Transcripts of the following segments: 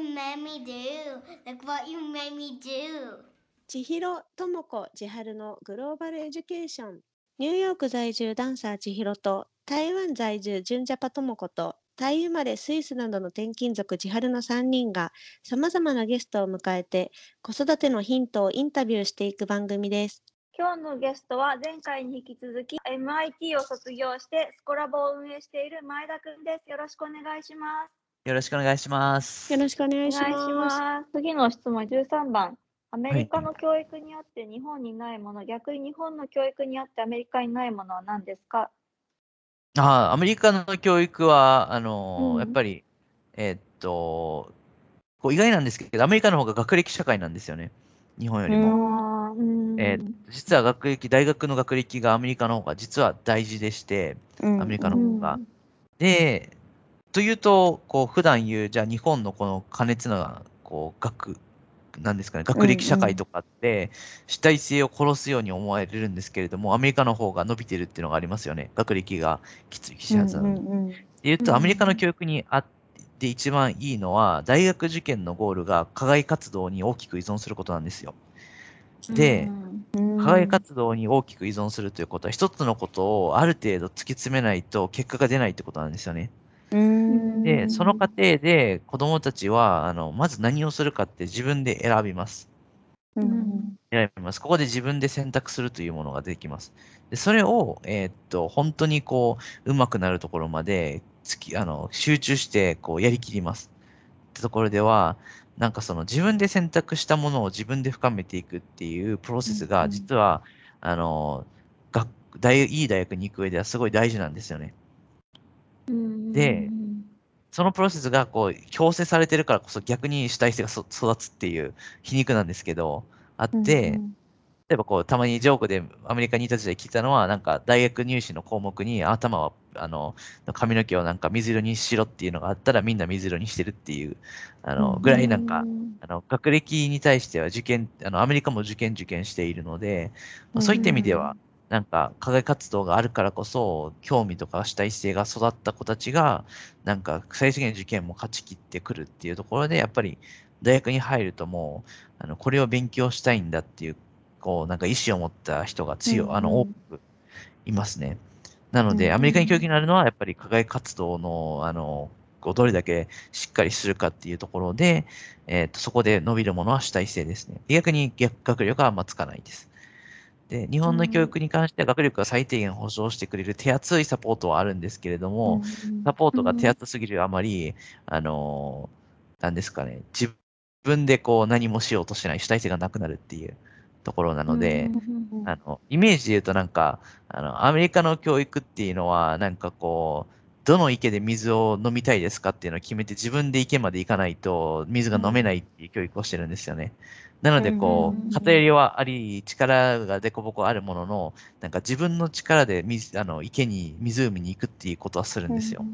what you made me do? Look what you made me do? 千尋智子千春のグローバルエデュケーションニューヨーク在住ダンサー千尋と台湾在住純ジャパ智子とタイ生まれスイスなどの転勤族千春の3人がさまざまなゲストを迎えて子育てのヒントをインタビューしていく番組です。今日のゲストは前回に引き続き MIT を卒業してスコラボを運営している前田くんです。よろしくお願いします。よろしくお願いします。よろしくお願おいします。次の質問13番。アメリカの教育にあって日本にないもの、逆に日本の教育にあってアメリカにないものは何ですか？ああ、アメリカの教育は、あのーうんやっぱり、えーっと、こう意外なんですけど、アメリカの方が学歴社会なんですよね。日本よりも。あーうんえー実は学歴、大学の学歴がアメリカの方が実は大事でして、アメリカの方が。で、というと、こう、普段言う、じゃあ日本のこの過熱な、こう、学、なんですかね、学歴社会とかって、主体性を殺すように思われるんですけれども、アメリカの方が伸びてるっていうのがありますよね。学歴がきついきはずなのに。で言うと、うんアメリカの教育にあって一番いいのは、大学受験のゴールが課外活動に大きく依存することなんですよ。で、課外活動に大きく依存するということは、一つのことをある程度突き詰めないと結果が出ないってことなんですよね。で、その過程で子供たちは、あの、まず何をするかって自分で選びます。選びます。ここで自分で選択するというものができます。で、それを、えーっと、本当にこう、上手くなるところまで、つき、あの、集中して、こう、やりきります。ってところでは、なんかその自分で選択したものを自分で深めていくっていうプロセスが、うんうん実は、あの、学、大、いい大学に行く上ではすごい大事なんですよね。でそのプロセスがこう強制されてるからこそ逆に主体性がそ育つっていう皮肉なんですけど、あって、例えばこう、たまにジョークでアメリカにいた時代聞いたのは、なんか大学入試の項目に頭は、あの、髪の毛をなんか水色にしろっていうのがあったらみんな水色にしてるっていう、あの、ぐらいなん。か、あの、学歴に対しては受験、あの、アメリカも受験受験しているので、まあそういった意味では、なんか、課外活動があるからこそ、興味とか主体性が育った子たちが、なんか、最終的に受験も勝ち切ってくるっていうところで、やっぱり、大学に入るともう、あの、これを勉強したいんだっていう、こう、なんか意思を持った人が強い、うんうんあの、多くいますね。なので、うんアメリカに教育になるのは、やっぱり課外活動の、あの、どれだけしっかりするかっていうところで、えっ、と、そこで伸びるものは主体性ですね。逆に逆学力はあんまつかないです。で、日本の教育に関しては学力が最低限保障してくれる手厚いサポートはあるんですけれども、サポートが手厚すぎるあまり、あのーなんですかね、自分でこう何もしようとしない主体性がなくなるっていうところなので、あの、イメージで言うとなんか、あの、アメリカの教育っていうのは、なんかこう、どの池で水を飲みたいですかっていうのを決めて自分で池まで行かないと水が飲めないっていう教育をしてるんですよね。なのでこう偏りはあり、力がデコボコあるものの、なんか自分の力で水、あの、池に、湖に行くっていうことはするんですよ。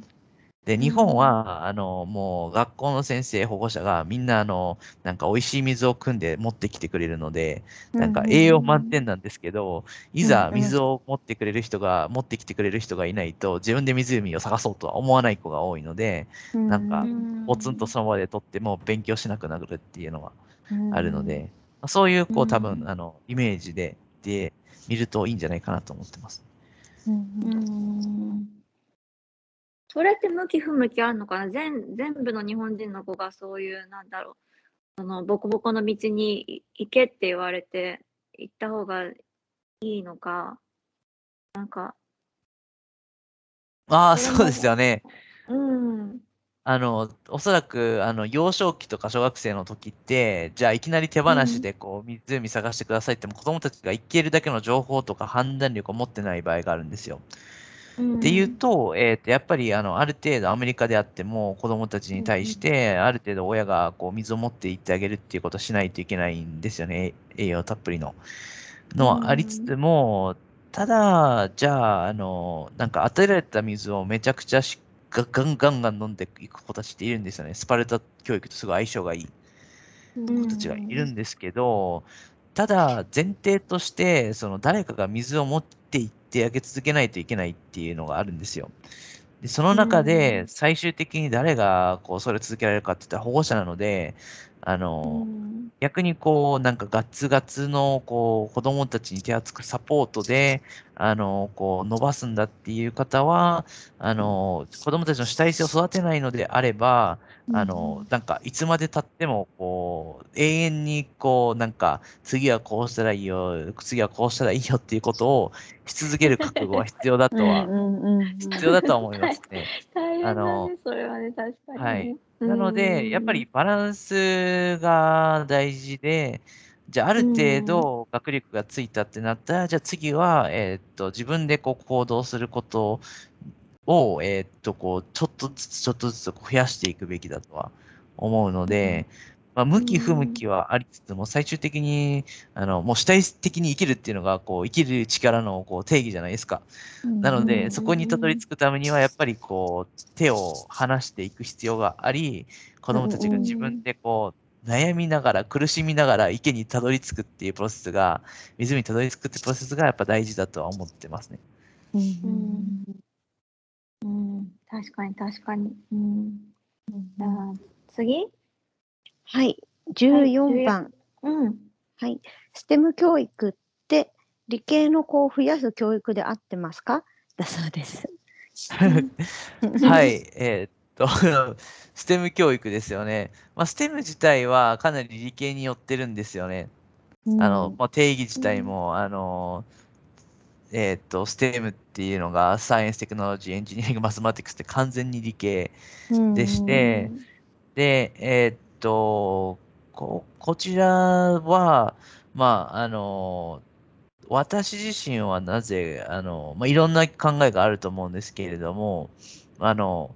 で、日本は、あの、もう学校の先生、保護者がみんな、あの、なんか美味しい水を汲んで持ってきてくれるので、なんか栄養満点なんですけど、いざ水を持ってくれる人が、持ってきてくれる人がいないと、自分で湖を探そうとは思わない子が多いので、なんかポツンとその場で取っても勉強しなくなるっていうのがあるので、まあそういう、こう、多分、あの、イメージで、で、見るといいんじゃないかなと思ってます。うんそれって向き不向きあるのかな？全全部の日本人の子がそういう、なんだろう、そのボコボコの道に行けって言われて行った方がいいのか、なんか、ああ、そうですよね。うん、あの、おそらく、あの、幼少期とか小学生の時って、じゃあいきなり手放しでこう、湖探してくださいっても、子供たちが行けるだけの情報とか判断力を持ってない場合があるんですよ。っていうと、えっと、やっぱり、あの、ある程度アメリカであっても、子供たちに対して、ある程度親がこう、水を持って行ってあげるっていうことをしないといけないんですよね。え栄養たっぷりの。のはありつつも、ただ、じゃあ、あの、なんか与えられた水をめちゃくちゃしガガンガンガン飲んでいく子たちっているんですよね。スパルタ教育とすごい相性がいい子たちがいるんですけど、ただ前提として、その誰かが水を持っていってあげ続けないといけないっていうのがあるんですよ。でその中で最終的に誰がこうそれを続けられるかって言ったら保護者なので、あの、逆にこう、なんかガッツガツのこう子供たちに手厚くサポートで、あの、こう伸ばすんだっていう方は、あの、子供たちの主体性を育てないのであれば、あの、なんか、いつまで経っても、こう、永遠に、こう、なんか、次はこうしたらいいよ、次はこうしたらいいよっていうことをし続ける覚悟は必要だとは、必要だとは思いますね。大変だね、それはね、確かに、はい。なので、やっぱりバランスが大事で、じゃあ、ある程度学力がついたってなったら、じゃあ次は、えーっと、自分でこう行動することを、えーっと、こう、ちょっとずつちょっとずつ増やしていくべきだとは思うので、まあ、向き不向きはありつつも、最終的に、あの、もう主体的に生きるっていうのが、こう、生きる力のこう定義じゃないですか。なので、そこにたどり着くためには、やっぱりこう、手を離していく必要があり、子供たちが自分でこう、悩みながら、苦しみながら池にたどり着くっていうプロセスが、湖にたどり着くっていうプロセスがやっぱ大事だとは思ってますね。うん。うん、確かに確かに。うん。じゃあ、次？はい、14番。うん。はい。ステム教育って理系の子を増やす教育で合ってますか？だそうです。はい、えー、っと、ステム教育ですよね。まあ、ステム自体はかなり理系に寄ってるんですよね。うん、あの、まあ、定義自体も、うん、あの、えー、っと、ステムっていうのが、サイエンス、テクノロジー、エンジニアリング、マスマティクスって完全に理系でして、うん、で、えー、っと、ここちらは、まあ、あの、私自身はなぜ、あの、まあ、いろんな考えがあると思うんですけれども、あの、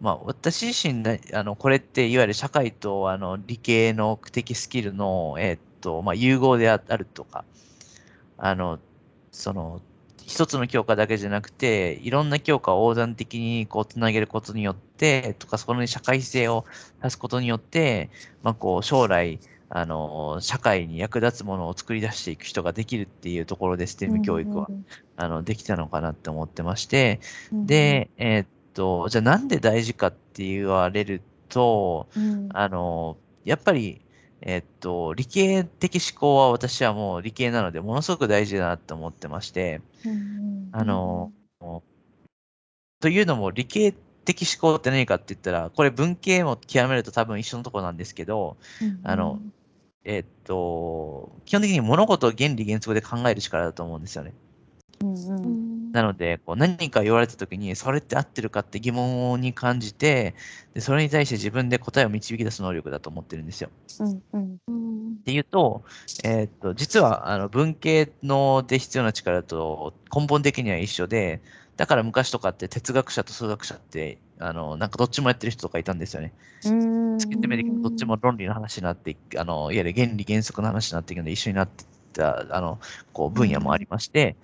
まあ、私自身あの、これっていわゆる社会とあの理系の的スキルの、えっと、まあ、融合であるとか、あの、その、一つの教科だけじゃなくて、いろんな教科を横断的にこうつなげることによって、とか、そこに社会性を出すことによって、まあ、こう、将来、あの、社会に役立つものを作り出していく人ができるっていうところで STEM 教育は、あの、できたのかなって思ってまして、で、えー、っと、じゃあなんで大事かって言われると、あの、やっぱり、えっと、理系的思考は私はもう理系なので、ものすごく大事だなと思ってまして、あの、というのも理系的思考って何かって言ったら、これ文系も極めると多分一緒のところなんですけど、あの、えっと、基本的に物事を原理原則で考える力だと思うんですよね。うんうんなので、こう何か言われたときに、それって合ってるかって疑問に感じてで、それに対して自分で答えを導き出す能力だと思ってるんですよ。うんうん、っていうと、えー、っと、実はあの文系ので必要な力と根本的には一緒で、だから昔とかって哲学者と数学者って、あの、なんかどっちもやってる人とかいたんですよね。突き詰めてどっちも論理の話になってあの、いわゆる原理原則の話になっていくので一緒になってた、あの、こう、分野もありまして、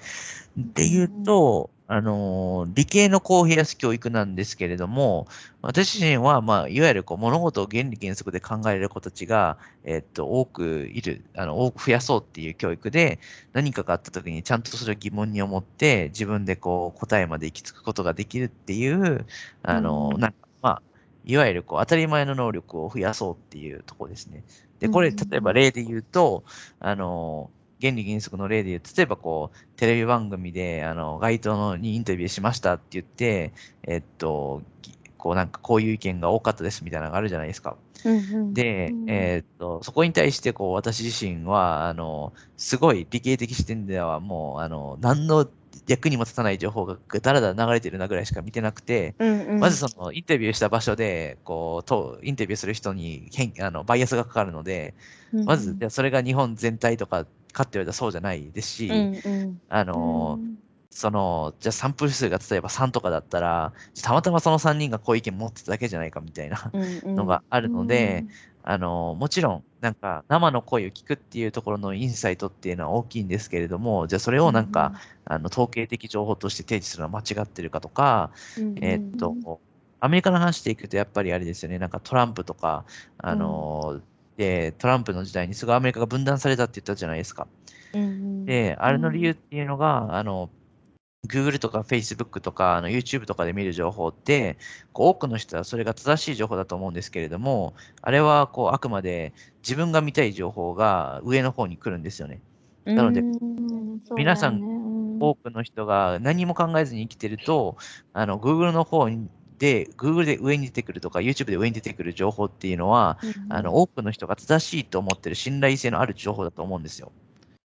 で言うと、あの、理系の子を増やす教育なんですけれども、私自身は、まあ、いわゆるこう物事を原理原則で考える子たちが、えっと、多くいる、あの、多く増やそうっていう教育で、何かがあった時にちゃんとそれを疑問に思って、自分でこう答えまで行き着くことができるっていう、あの、なんか、まあ、いわゆるこう当たり前の能力を増やそうっていうところですね。で、これ、例えば例で言うと、あの、原理原則の例で言う、例えばこう、テレビ番組で、あの、街頭のにインタビューしましたって言って、えっと、こうなんかこういう意見が多かったですみたいなのがあるじゃないですか。で、えー、っと、そこに対してこう私自身は、あの、すごい理系的視点ではもう、あの、何の役にも立たない情報がだらだら流れてるなぐらいしか見てなくて、うんうん、まずそのインタビューした場所で、こう、とインタビューする人に変あのバイアスがかかるので、うんうん、まず、それが日本全体とかかって言われたらそうじゃないですし、うんうん、あの、うん、その、じゃあサンプル数が例えば3とかだったら、たまたまその3人がこういう意見持ってただけじゃないかみたいなのがあるので、あの、もちろん、なんか、生の声を聞くっていうところのインサイトっていうのは大きいんですけれども、じゃあそれをなんか、あの、統計的情報として提示するのは間違ってるかとか、えっと、アメリカの話でいくと、やっぱりあれですよね、なんかトランプとか、あの、で、トランプの時代にすぐアメリカが分断されたって言ったじゃないですか。で、あれの理由っていうのが、あの、Google とか Facebook とかあの YouTube とかで見る情報って、こう多くの人はそれが正しい情報だと思うんですけれども、あれはこうあくまで自分が見たい情報が上の方に来るんですよね。なのでうんそう皆さん多くの人が何も考えずに生きてると、あの Google の方で、Google で上に出てくるとか、YouTube で上に出てくる情報っていうのは、あの多くの人が正しいと思ってる信頼性のある情報だと思うんですよ。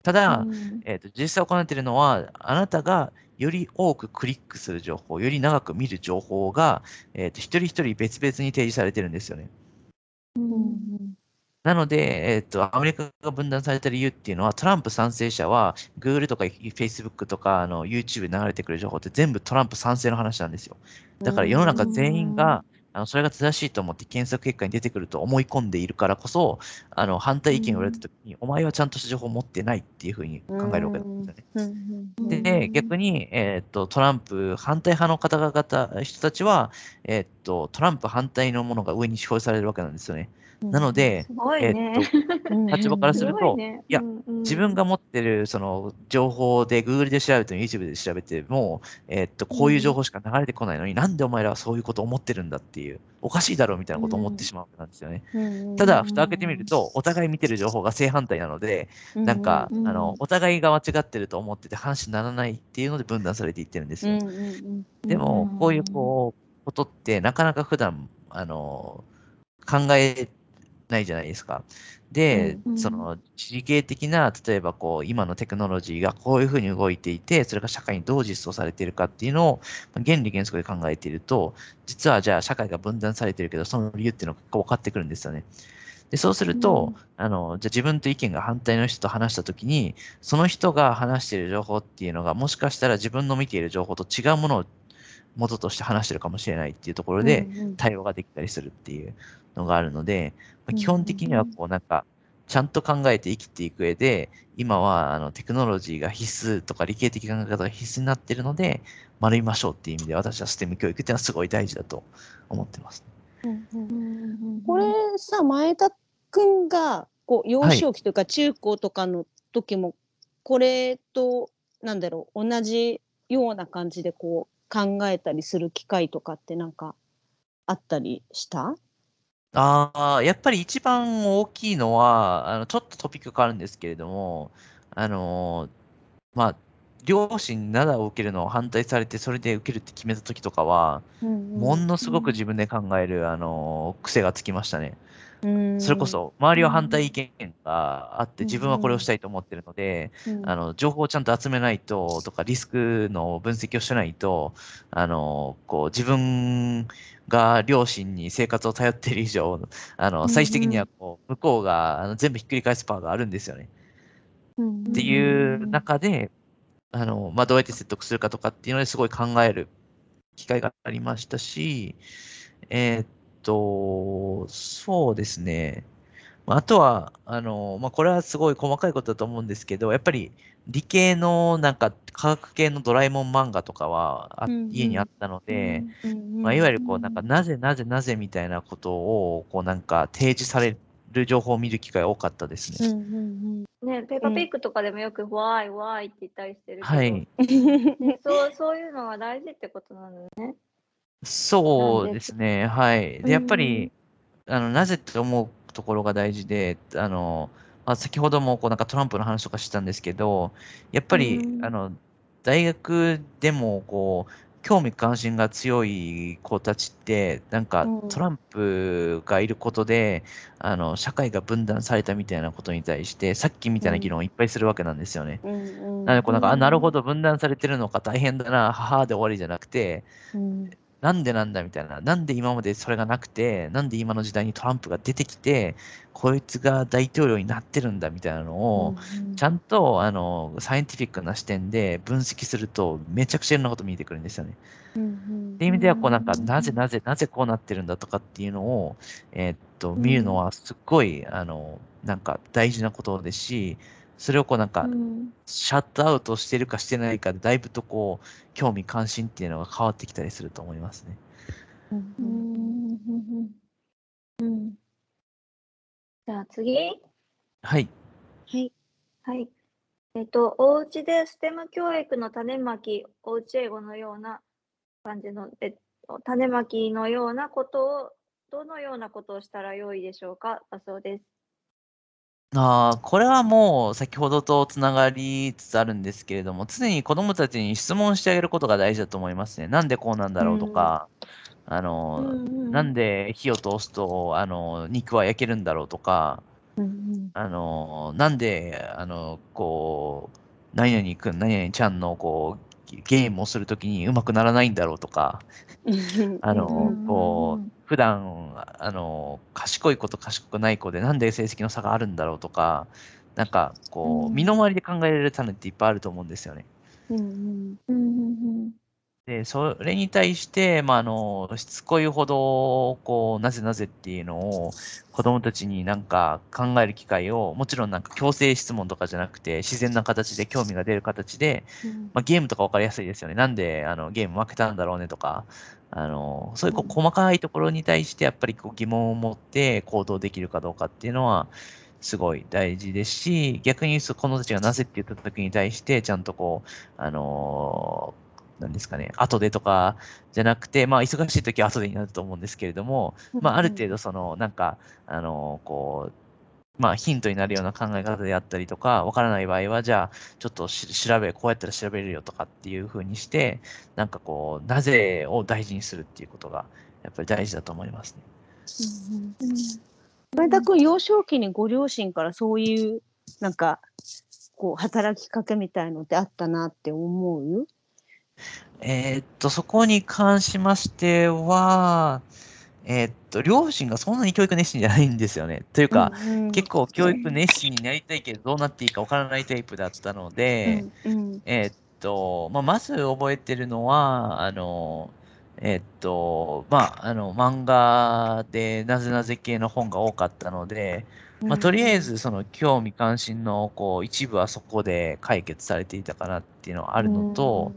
ただ、うんえー、と実際行っているのは、あなたがより多くクリックする情報、より長く見る情報が、えー、と一人一人別々に提示されてるんですよね。うんなので、えっと、アメリカが分断された理由っていうのは、トランプ賛成者は、Google とか Facebook とかあの YouTube で流れてくる情報って全部トランプ賛成の話なんですよ。だから世の中全員が、あのそれが正しいと思って検索結果に出てくると思い込んでいるからこそ、あの反対意見を言われたときに、お前はちゃんとした情報を持ってないっていうふうに考えるわけなんですよね。うんうんで、逆に、えーっと、トランプ反対派の方々、人たちは、えーっと、トランプ反対のものが上に表示されるわけなんですよね。なので、ね。ーっと、うん。立場からするといね。いやうんうん。自分が持ってるその情報で Google で調べても YouTube で調べても、えーっと、こういう情報しか流れてこないのに、なんでお前らはそういうことを思ってるんだっていう、おかしいだろうみたいなことを思ってしまうわけなんですよね。うんただ、蓋開けてみると、お互い見てる情報が正反対なので、なんか、うんあの、お互いが間違ってると思ってて話にならないっていうので分断されていってるんですよ。うんうんうんでもうん、こういうこうことってなかなか普段あの考えないじゃないですか。で、うんその地理系的な、例えばこう今のテクノロジーがこういうふうに動いていて、それが社会にどう実装されているかっていうのを原理原則で考えていると、実はじゃあ社会が分断されているけど、その理由っていうのが分かってくるんですよね。でそうすると、あの、じゃあ自分と意見が反対の人と話したときに、その人が話している情報っていうのが、もしかしたら自分の見ている情報と違うものを元として話してるかもしれないっていうところで、対応ができたりするっていうのがあるので、まあ基本的にはこうなんか、ちゃんと考えて生きていく上で、今はあのテクノロジーが必須とか理系的考え方が必須になっているので、学びましょうっていう意味で、私はステム教育っていうのはすごい大事だと思ってます。うんうんうんこれさ前田くんがこう幼少期というか中高とかの時もこれとなんだろう同じような感じでこう考えたりする機会とかってなんかあったりした？ああ、やっぱり一番大きいのは、あの、ちょっとトピック変わるんですけれども、あのーまあ、両親に灘を受けるのを反対されて、それで受けるって決めた時とかは、ものすごく自分で考える、あのー癖がつきましたね。それこそ、周りは反対意見があって、自分はこれをしたいと思ってるので、あの、情報をちゃんと集めないと、とか、リスクの分析をしないと、あの、こう、自分が両親に生活を頼っている以上、あの、最終的にはこう、向こうが全部ひっくり返すパワーがあるんですよね。っていう中で、あの、まあ、どうやって説得するかとかっていうのですごい考える機会がありましたし、えーっと、そうですね。まああとは、あの、まあ、これはすごい細かいことだと思うんですけど、やっぱり理系のなんか科学系のドラえもん漫画とかはあうんうん家にあったので、まあ、いわゆるこうなんかなぜなぜなぜみたいなことをこうなんか提示される情報を見る機会が多かったですね。ね、ペーパーピックとかでもよく Why, Why って言ったりしてるけど、はい。そうそういうのが大事ってことなのね。そうですね。はい。で、やっぱり、あの、なぜって思うところが大事で、あの、まあ、先ほどもこうなんかトランプの話とかしたんですけど、やっぱり、うんあの、大学でもこう、興味関心が強い子たちって、なんかうん。トランプがいることで、あの、社会が分断されたみたいなことに対して、さっきみたいな議論をいっぱいするわけなんですよね。なので、こうなんか、あ、なるほど、分断されてるのか、大変だな、母で終わりじゃなくて、なんでなんだみたいな。なんで今までそれがなくて、なんで今の時代にトランプが出てきて、こいつが大統領になってるんだみたいなのを、ちゃんと、あの、 scientific な視点で分析すると、めちゃくちゃいろんなこと見えてくるんですよね。っていう意味では、こうなんか、なぜなぜ、なぜこうなってるんだとかっていうのを、えーっと、見るのはすっごい、あの、なんか大事なことですし、それをこうなんか、シャットアウトしてるかしてないかで、だいぶとこう、興味関心っていうのが変わってきたりすると思いますね。うんうんじゃあ次はい。はい。はい。えっと、お家でステム教育の種まき、おうち英語のような感じの、え種まきのようなことを、どのようなことをしたらよいでしょうか？だそうです。ああ、これはもう先ほどとつながりつつあるんですけれども、常に子供たちに質問してあげることが大事だと思いますね。なんでこうなんだろうとか、あの、なんで火を通すと、あの、肉は焼けるんだろうとか、あの、なんで、あの、こう、何々くん、何々ちゃんの、こう、ゲームをするときにうまくならないんだろうとか、あの、こう、普段、あの、賢い子と賢くない子でなんで成績の差があるんだろうとか、なんか、こう、身の回りで考えられる種っていっぱいあると思うんですよね。で、それに対して、まあ、あの、しつこいほど、こう、なぜなぜっていうのを、子供たちになんか考える機会を、もちろんなんか強制質問とかじゃなくて、自然な形で興味が出る形で、まあ、ゲームとか分かりやすいですよね。なんで、あの、ゲーム負けたんだろうねとか、あの、そういうこう細かいところに対して、やっぱりこう疑問を持って行動できるかどうかっていうのは、すごい大事ですし、逆にこのたちがなぜって言った時に対して、ちゃんとこう、あのなんですかね、後でとかじゃなくて、まあ、忙しい時は後でになると思うんですけれども、まあ、ある程度、その、なんか、あの、こう、まあ、ヒントになるような考え方であったりとか、わからない場合は、じゃあ、ちょっと調べ、こうやったら調べれるよとかっていうふうにして、なんかこう、なぜを大事にするっていうことが、やっぱり大事だと思いますね。前田君、幼少期にご両親からそういう、なんか、こう、働きかけみたいのってあったなって思う？えーっと、そこに関しましては、えーっと、両親がそんなに教育熱心じゃないんですよね。というか、うんうん、結構教育熱心になりたいけど、どうなっていいかわからないタイプだったので、うんうん、えーっと、まあ、まず覚えてるのは、あの、えーっと、まあ、あの、漫画でなぜなぜ系の本が多かったので、まあ、とりあえずその興味関心のこう一部はそこで解決されていたかなっていうのはあるのと、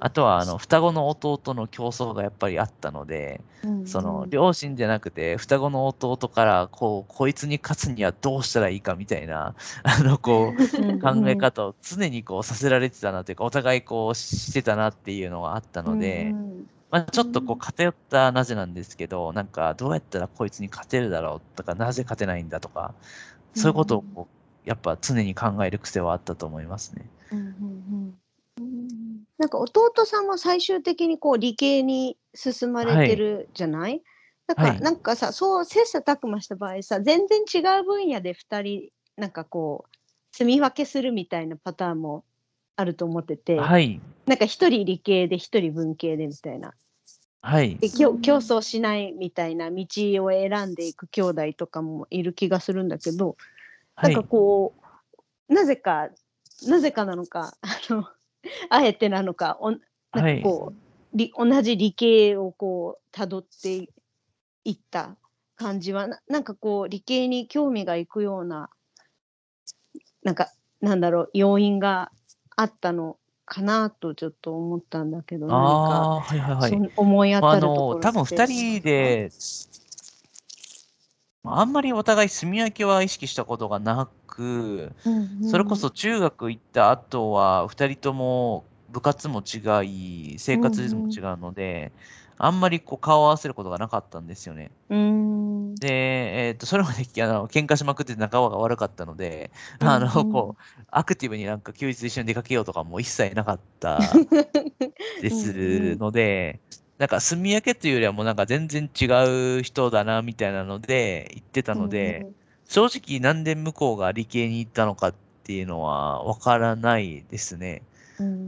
あとはあの双子の弟の競争がやっぱりあったので、その両親じゃなくて双子の弟からこうこいつに勝つにはどうしたらいいかみたいな あのこう考え方を常にこうさせられてたなというかお互いこうしてたなっていうのがあったので、まあ、ちょっとこう偏ったなぜなんですけど、なんかどうやったらこいつに勝てるだろうとか、なぜ勝てないんだとか、そういうことをこうやっぱ常に考える癖はあったと思いますね。うんうんうん。なんか弟さんも最終的にこう理系に進まれてるじゃない、はい、なんか、なんかさそう切磋琢磨した場合さ全然違う分野で2人なんかこう住み分けするみたいなパターンもあると思ってて、はい、なんか一人理系で一人文系でみたいな。はい、で競争しないみたいな道を選んでいく兄弟とかもいる気がするんだけど、なんかこうなぜかなぜかなのかあの あえてなのかおなんかこう、はい、同じ理系をこうたどっていった感じはななんかこう理系に興味がいくようななんかなんだろう要因があったのかなとちょっと思ったんだけど、何か、はいはいはい、思い当たるところあの多分2人で、あんまりお互い住み分けは意識したことがなく、うんうん、それこそ中学行った後は2人とも部活も違い、生活リズムも違うので、あんまりこう顔を合わせることがなかったんですよね。で、えっ、ー、と、それまであの喧嘩しまくって仲が悪かったので、あの、こう、アクティブになんか休日一緒に出かけようとかも一切なかった ですので、なんか住み分けというよりはもうなんか全然違う人だなみたいなので言ってたので、正直なんで向こうが理系に行ったのかっていうのはわからないですね。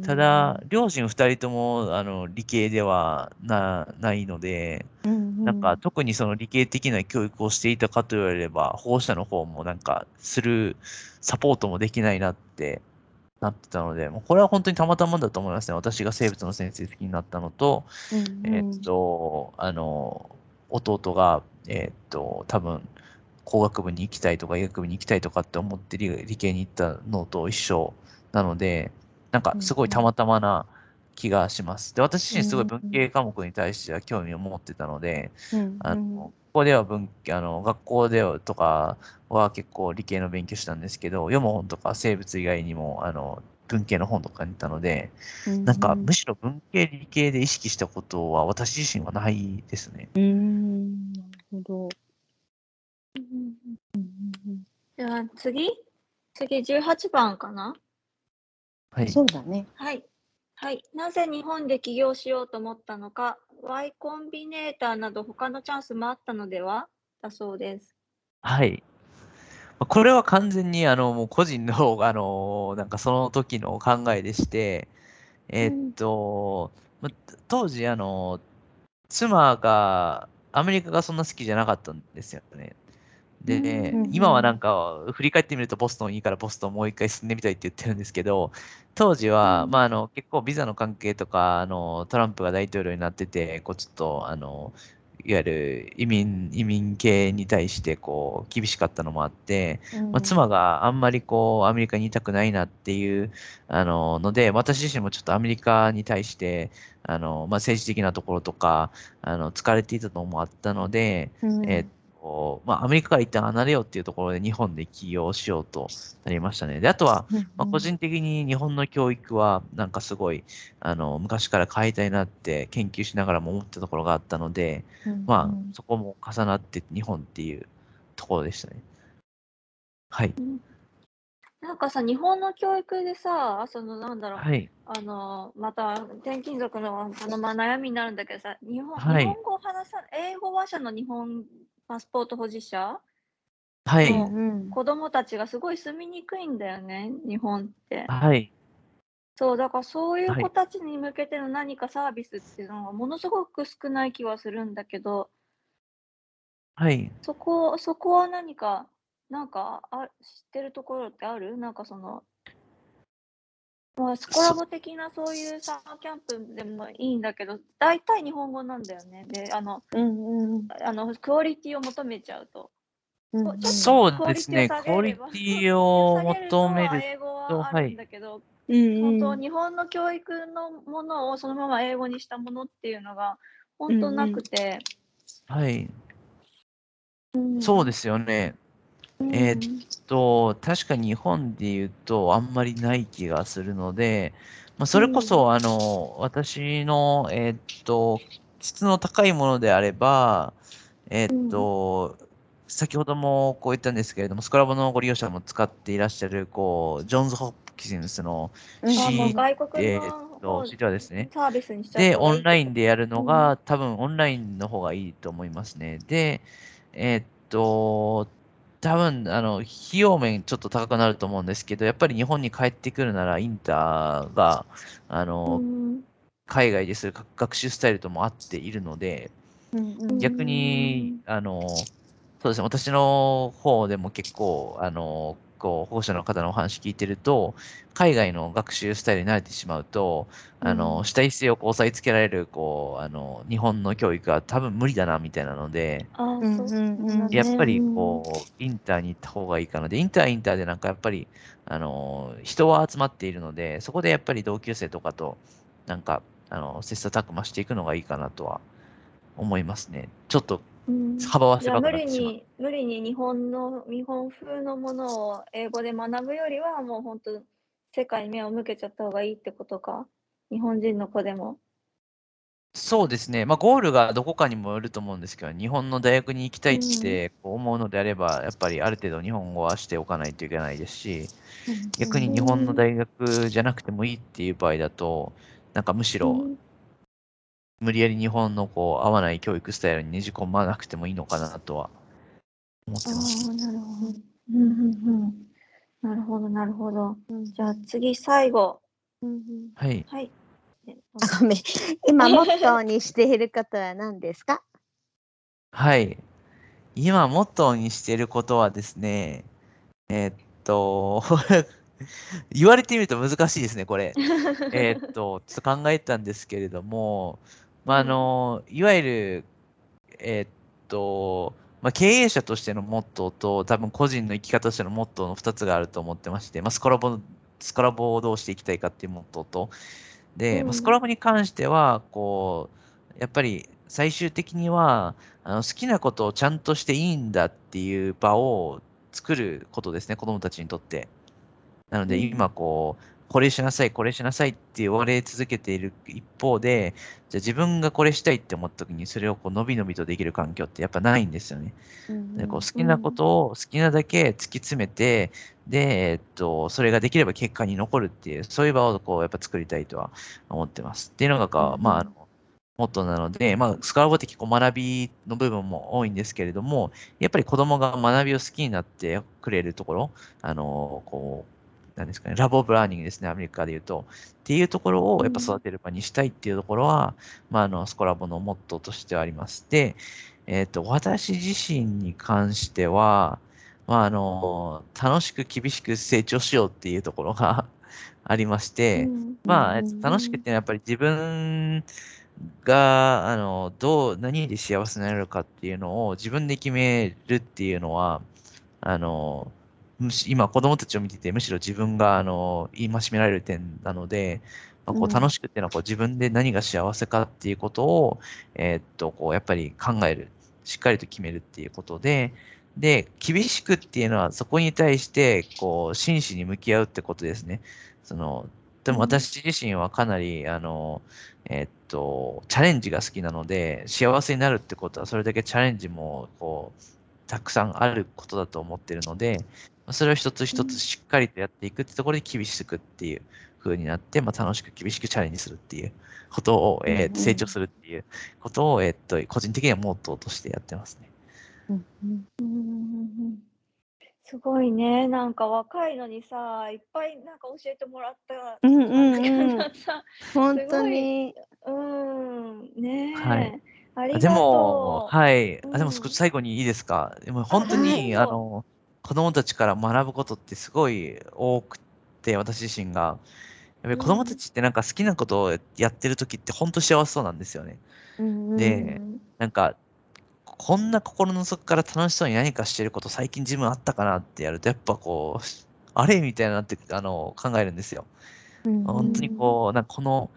ただ、両親2人ともあの理系ではなないので、なんか特にその理系的な教育をしていたかと言われれば、保護者の方もなんかするサポートもできないなってなってたので、もうこれは本当にたまたまだと思いますね。私が生物の先生好きになったのと、えっと、あの、弟が、えっと、多分工学部に行きたいとか医学部に行きたいとかって思って理理系に行ったのと一緒なので、なんかすごいたまたまな気がします。で、私自身すごい文系科目に対しては興味を持ってたので、うん、あの校では文あの学校ではとかは結構理系の勉強したんですけど、読む本とか生物以外にもあの文系の本とかに行ったので、なんかむしろ文系理系で意識したことは私自身はないですね。うん、なるほど。じゃあ次？次18番かな？はい。そうだね。はい。はい。なぜ日本で起業しようと思ったのか、Y コンビネーターなど他のチャンスもあったのでは？だそうです。はい。これは完全にあのもう個人のあのなんかその時の考えでして、えー、っと、うん、当時あの妻がアメリカがそんな好きじゃなかったんですよね。で、ね、今はなんか振り返ってみるとボストンいいからボストンもう一回進んでみたいって言ってるんですけど、当時は、まあ、あの結構ビザの関係とかあのトランプが大統領になっててこうちょっとあのいわゆる移民移民系に対してこう厳しかったのもあって、まあ、妻があんまりこうアメリカにいたくないなっていうあのので私自身もちょっとアメリカに対してあの、まあ、政治的なところとかあの疲れていたのもあったので、えーまあ、アメリカから一旦離れようっていうところで日本で起業しようとなりましたね。で、あとは、まあ、個人的に日本の教育はなんかすごい、あの、昔から変えたいなって研究しながらも思ったところがあったので、まあ、そこも重なって日本っていうところでしたね。はい。なんかさ、日本の教育でさ、そのなんだろう、はい。あの、また転勤族のあの、まあ、悩みになるんだけどさ、日本、日本語を話さ、英語話者の日本パスポート保持者？はい。の子供たちがすごい住みにくいんだよね、日本って。はい。そう、だからそういう子たちに向けての何かサービスっていうのがものすごく少ない気はするんだけど、はい。そこ、そこは何か、なんかあ、知ってるところってある？なんかその、まあ、スコラボ的なそういうサマーキャンプでもいいんだけど、大体日本語なんだよね。で、あの、うんうん、あのクオリティを求めちゃうと。うん、そうですね、クオリティを求める英語はあるんだけど、はい、本当、日本の教育のものをそのまま英語にしたものっていうのが本当なくて。うんうん、はい、うん、そうですよね。えー、っと、確か日本で言うとあんまりない気がするので、まあ、それこそ、あの、私の、えー、っと、質の高いものであれば、えー、っと、先ほどもこう言ったんですけれども、スクラボのご利用者も使っていらっしゃる、こう、ジョンズ・ホッキンスの C、えー、と、C ではですね。サービスにで、オンラインでやるのが、多分オンラインの方がいいと思いますね。で、えっと、多分、あの、費用面ちょっと高くなると思うんですけど、やっぱり日本に帰ってくるなら、インターが、あの、海外でする学習スタイルとも合っているので、逆に、あの、そうですね、私の方でも結構、あの、こう保護者の方のお話聞いてると、海外の学習スタイルに慣れてしまうと、うん、あの主体性をこう押さえつけられるこうあの日本の教育は多分無理だなみたいなので、やっぱりこうインターに行った方がいいかな。で、インターインターでなんかやっぱりあの人は集まっているので、そこでやっぱり同級生とかとなんかあの切磋琢磨していくのがいいかなとは思いますね。ちょっと幅は狭くなってしまう。無理に日本の日本風のものを英語で学ぶよりはもう本当世界に目を向けちゃった方がいいってことか？日本人の子でも。そうですね、まあ、ゴールがどこかにもよると思うんですけど、日本の大学に行きたいって思うのであれば、やっぱりある程度日本語はしておかないといけないですし、逆に日本の大学じゃなくてもいいっていう場合だと、なんかむしろ無理やり日本のこう合わない教育スタイルにねじ込まなくてもいいのかなとは思ってます。なるほど。うんうんうん。なるほど、なるほど。じゃあ次、最後。はい。はい。あごめん。今、モットーにしていることは何ですか？はい。今、モットーにしていることはですね、えー、っと、言われてみると難しいですね、これ。えっと、ちょっと考えたんですけれども、まあ、あの、いわゆる、えー、っと、まあ、経営者としてのモットーと、多分個人の生き方としてのモットーの2つがあると思ってまして、まあ、スコラボ、スコラボをどうしていきたいかっていうモットーと、で、まあ、スコラボに関しては、こう、やっぱり最終的には、あの好きなことをちゃんとしていいんだっていう場を作ることですね、子供たちにとって。なので、うん。今こう、これしなさい、これしなさいって言われ続けている一方で、じゃあ自分がこれしたいって思った時に、それをこう、のびのびとできる環境ってやっぱないんですよね。うんでこう好きなことを好きなだけ突き詰めて、で、えっと、それができれば結果に残るっていう、そういう場をこうやっぱ作りたいとは思ってます。っていうのがこう、まあ、あの、モットーなので、まあ、スコラボって結構学びの部分も多いんですけれども、やっぱり子供が学びを好きになってくれるところ、あの、こう、なんですかね、 love of learning ですね、アメリカで言うと。っていうところをやっぱ育てる場にしたいっていうところは、まあ、あの、スコラボのモットーとしてはあります。で、えっ、と、私自身に関しては、まあ、あの、楽しく厳しく成長しようっていうところが ありまして、まあ、えっと楽しくっていうのはやっぱり自分が、あの、どう、何で幸せになれるかっていうのを自分で決めるっていうのは、あの、今子供たちを見てて、むしろ自分が、あの、言いましめられる点なので、まあ、こううん楽しくっていうのはこう自分で何が幸せかっていうことを、えーっと、こう、やっぱり考える。しっかりと決めるっていうことで、で、厳しくっていうのはそこに対して、こう、真摯に向き合うってことですね。その、でもうん私自身はかなり、あの、えーっと、チャレンジが好きなので、幸せになるってことは、それだけチャレンジも、こう、たくさんあることだと思ってるので、それを一つ一つしっかりとやっていくってところで厳しくっていう風になって、まあ、楽しく厳しくチャレンジするっていうことを、えーうん成長するっていうことを、えーっと、個人的にはモットーとしてやってますね。うんうんうんうんうんうんすごいね。なんか若いのにさ、いっぱいなんか教えてもらったうんうん本当にうん、ねえ。はいありがでとも、う。はい。あ、でもうん少し最後にいいですか？でも本当はに、いあの、子供たちから学ぶことってすごい多くて、私自身が。やっぱり子供たちってなんか好きなことをやってる時って本当幸せそうなんですよね。うんでうんなんか、こんな心の底から楽しそうに何かしてること最近自分あったかなってやると、やっぱこう、あれみたいなってあの考えるんですよ。うん本当にこう、なんかこの、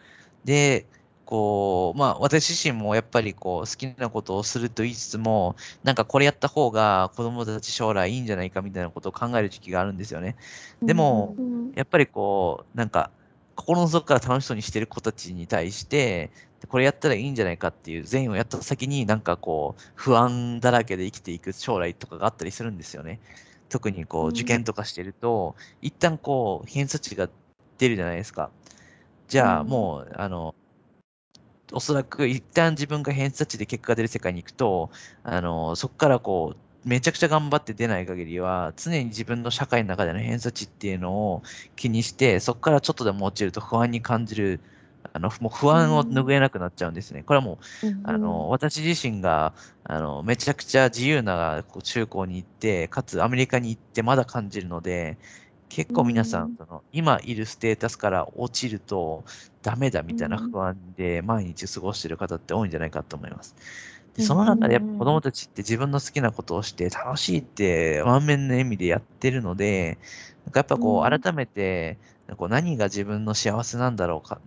で、こう、まあ私自身もやっぱりこう好きなことをすると言いつつも、なんかこれやった方が子供たち将来いいんじゃないかみたいなことを考える時期があるんですよね。でも、うんやっぱりこう、なんか、心の底から楽しそうにしてる子たちに対して、これやったらいいんじゃないかっていう善をやった先になんかこう、不安だらけで生きていく将来とかがあったりするんですよね。特にこう、うん受験とかしてると、一旦こう、偏差値が出るじゃないですか。じゃあうんもう、あの、おそらく一旦自分が偏差値で結果が出る世界に行くと、あの、そこからこう、めちゃくちゃ頑張って出ない限りは、常に自分の社会の中での偏差値っていうのを気にして、そこからちょっとでも落ちると不安に感じる、あの、もう不安を拭えなくなっちゃうんですね。これはもう、あの、私自身が、あの、めちゃくちゃ自由な中高に行って、かつアメリカに行ってまだ感じるので、結構皆さうん。ん、その、今いるステータスから落ちるとダメだみたいなうん。不安で毎日過ごしてる方って多いんじゃないかと思います。で、うん。その中でやっぱ子供たちって自分の好きなことをして楽しいって満面の笑みでやってるので、なんかやっぱこう改めて、こう何が自分の幸せなんだろうか、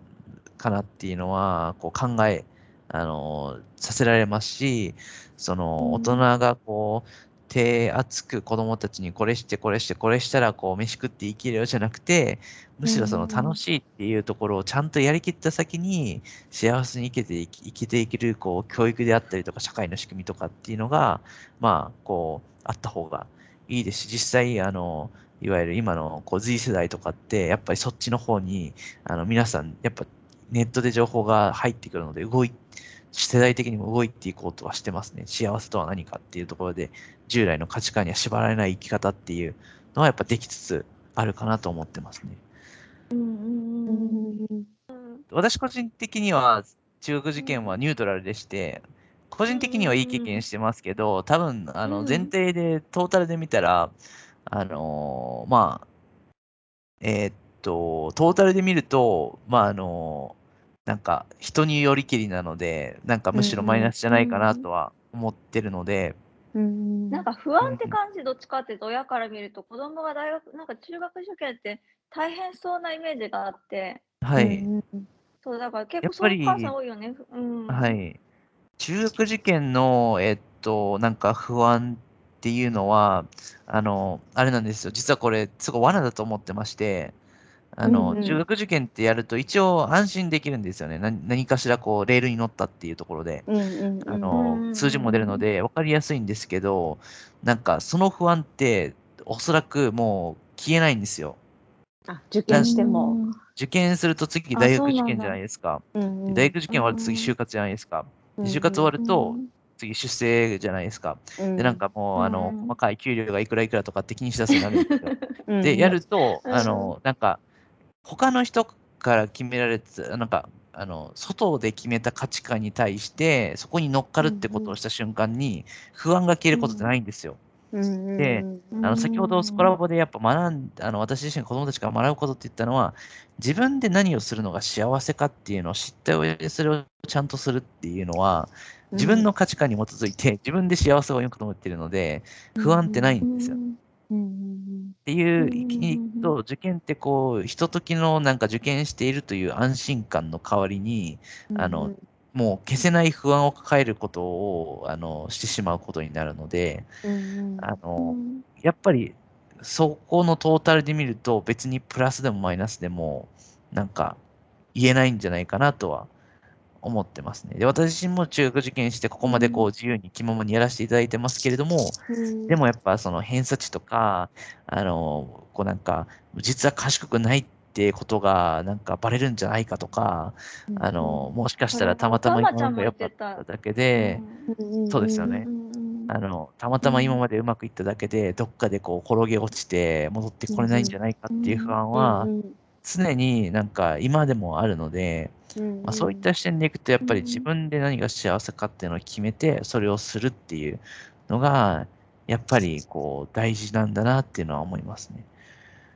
かなっていうのは、こう考え、あの、させられますし、その、うん。大人がこう、手厚く子供たちにこれしてこれしてこれしたらこう飯食って生きるよじゃなくて、むしろその楽しいっていうところをちゃんとやりきった先に幸せに生きていき生きていけるこう教育であったりとか社会の仕組みとかっていうのが、まあ、こう、あった方がいいですし、実際、あの、いわゆる今のこう Z 世代とかって、やっぱりそっちの方に、あの、皆さん、やっぱネットで情報が入ってくるので、動い、世代的にも動いていこうとはしてますね。幸せとは何かっていうところで、従来の価値観には縛られない生き方っていうのはやっぱできつつあるかなと思ってますね。私個人的には中学受験はニュートラルでして、個人的にはいい経験してますけど、多分、あの、うん。前提で、トータルで見たら、あのーまあ、えーっと、トータルで見ると、まあ、あのーなんか、人によりきりなので、なんかむしろマイナスじゃないかなとは思ってるので、うんなんか不安って感じ、どっちかっていうと、親から見ると、子供が大学、なんか中学受験って大変そうなイメージがあって、はい。うんそう、だから結構そういうお母さん多いよね。うん。はい。中学受験の、えっと、なんか不安っていうのは、あの、あれなんですよ。実はこれ、すごい罠だと思ってまして、あの、うんうん中学受験ってやると一応安心できるんですよね。何何かしらこう、レールに乗ったっていうところで。うんうんうんあの、数字も出るので分かりやすいんですけど、なんかその不安っておそらくもう消えないんですよ。あ受験しても。受験すると次あ大学受験じゃないですか。うんうんで大学受験終わると次就活じゃないですか。で就活終わると次出世じゃないですか。うんで、なんかもう、あの、うん細かい給料がいくらいくらとかって気にしだすようになるんですよ。うんで、やると、うんあの、なんか、他の人から決められて、なんか、あの、外で決めた価値観に対して、そこに乗っかるってことをした瞬間に、不安が消えることってないんですよ。うん。うん。でうん。あの、先ほどスコラボでやっぱ学ん、あの、私自身が子供たちから学ぶことって言ったのは、自分で何をするのが幸せかっていうのを知った上で、それをちゃんとするっていうのは、自分の価値観に基づいて、自分で幸せをよくと思っているので、不安ってないんですよ。うんうんっていううん意味に行くと、受験ってこう、ひとときのなんか受験しているという安心感の代わりに、うんあのもう消せない不安を抱えることを、あの、してしまうことになるので、あの、やっぱり、そこのトータルで見ると、別にプラスでもマイナスでも、なんか、言えないんじゃないかなとは思ってますね。で、私自身も中学受験して、ここまでこう、自由に気ままにやらせていただいてますけれども、うん。でもやっぱその偏差値とか、あの、こうなんか、実は賢くないってことがなんかバレるんじゃないかとか、あの、もしかしたらたまたま今まで良かっただけで、そうですよね。あの、たまたま今までうまくいっただけで、どっかでこう転げ落ちて戻ってこれないんじゃないかっていう不安はうん。常になんか今でもあるので、うんまあ、そういった視点でいくとやっぱりうん自分で何が幸せかっていうのを決めてそれをするっていうのがやっぱりこう大事なんだなっていうのは思いますね。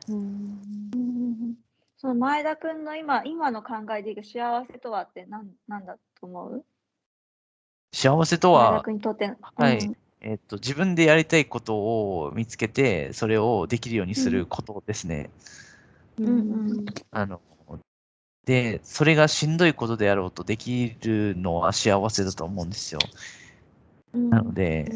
うんその前田君の今今の考えでいく幸せとはって何なんだと思う？幸せとは、とって。はい。うん。えっと、自分でやりたいことを見つけてそれをできるようにすることですね。うんうん。あので、それがしんどいことであろうとできるのは幸せだと思うんですよ。うんなので、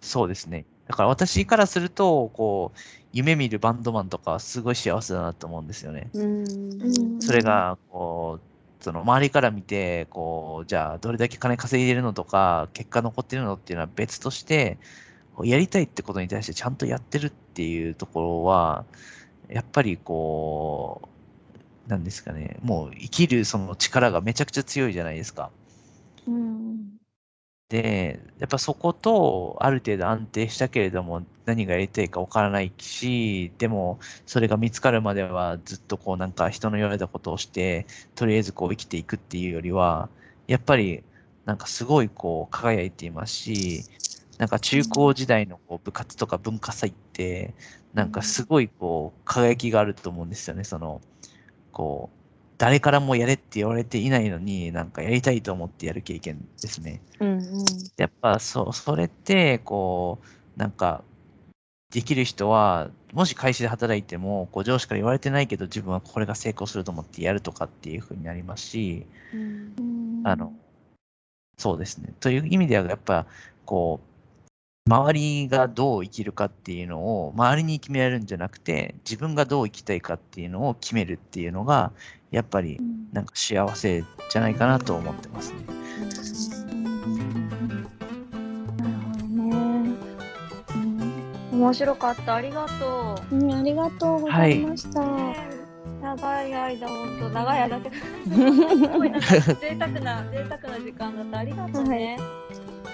そうですね。だから私からすると、こう、夢見るバンドマンとかはすごい幸せだなと思うんですよね。それが、こう、その周りから見て、こう、じゃあどれだけ金稼いでるのとか、結果残ってるのっていうのは別として、やりたいってことに対してちゃんとやってるっていうところは、やっぱりこう、なんですかね、もう生きるその力がめちゃくちゃ強いじゃないですか。うん。で、やっぱそことある程度安定したけれども何がやりたいかわからないし、でもそれが見つかるまではずっとこうなんか人の言われたことをして、とりあえずこう生きていくっていうよりは、やっぱりなんかすごいこう輝いていますし、なんか中高時代のこう部活とか文化祭って、なんかすごいこう輝きがあると思うんですよね、その、こう、誰からもやれって言われていないのに、なんかやりたいと思ってやる経験ですね。うんやっぱそそれってこうなんかできる人はもし会社で働いてもこう上司から言われてないけど自分はこれが成功すると思ってやるとかっていう風になりますしうん。あのそうですね。という意味ではやっぱこう周りがどう生きるかっていうのを周りに決められるんじゃなくて自分がどう生きたいかっていうのを決めるっていうのがやっぱりなんか幸せじゃないかなと思ってますね。なるほどね。うん面白かった。ありがとう。うんありがとうございました。長い間、本当長い間って、すごいなんか贅沢な、贅沢な時間だった。ありがとうね。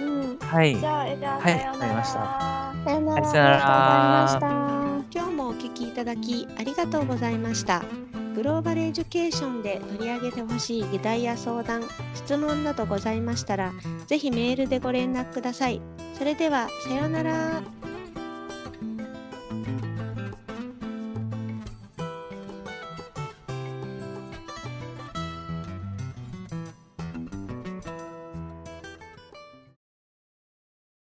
うん。はいじゃあ、えじゃあ、はいさようなわかりましたら。さよなら。はいさよならありがとうございました。今日もお聞きいただきありがとうございました。グローバルエデュケーションで取り上げてほしい議題や相談、質問などございましたら、ぜひメールでご連絡ください。それでは、さようなら。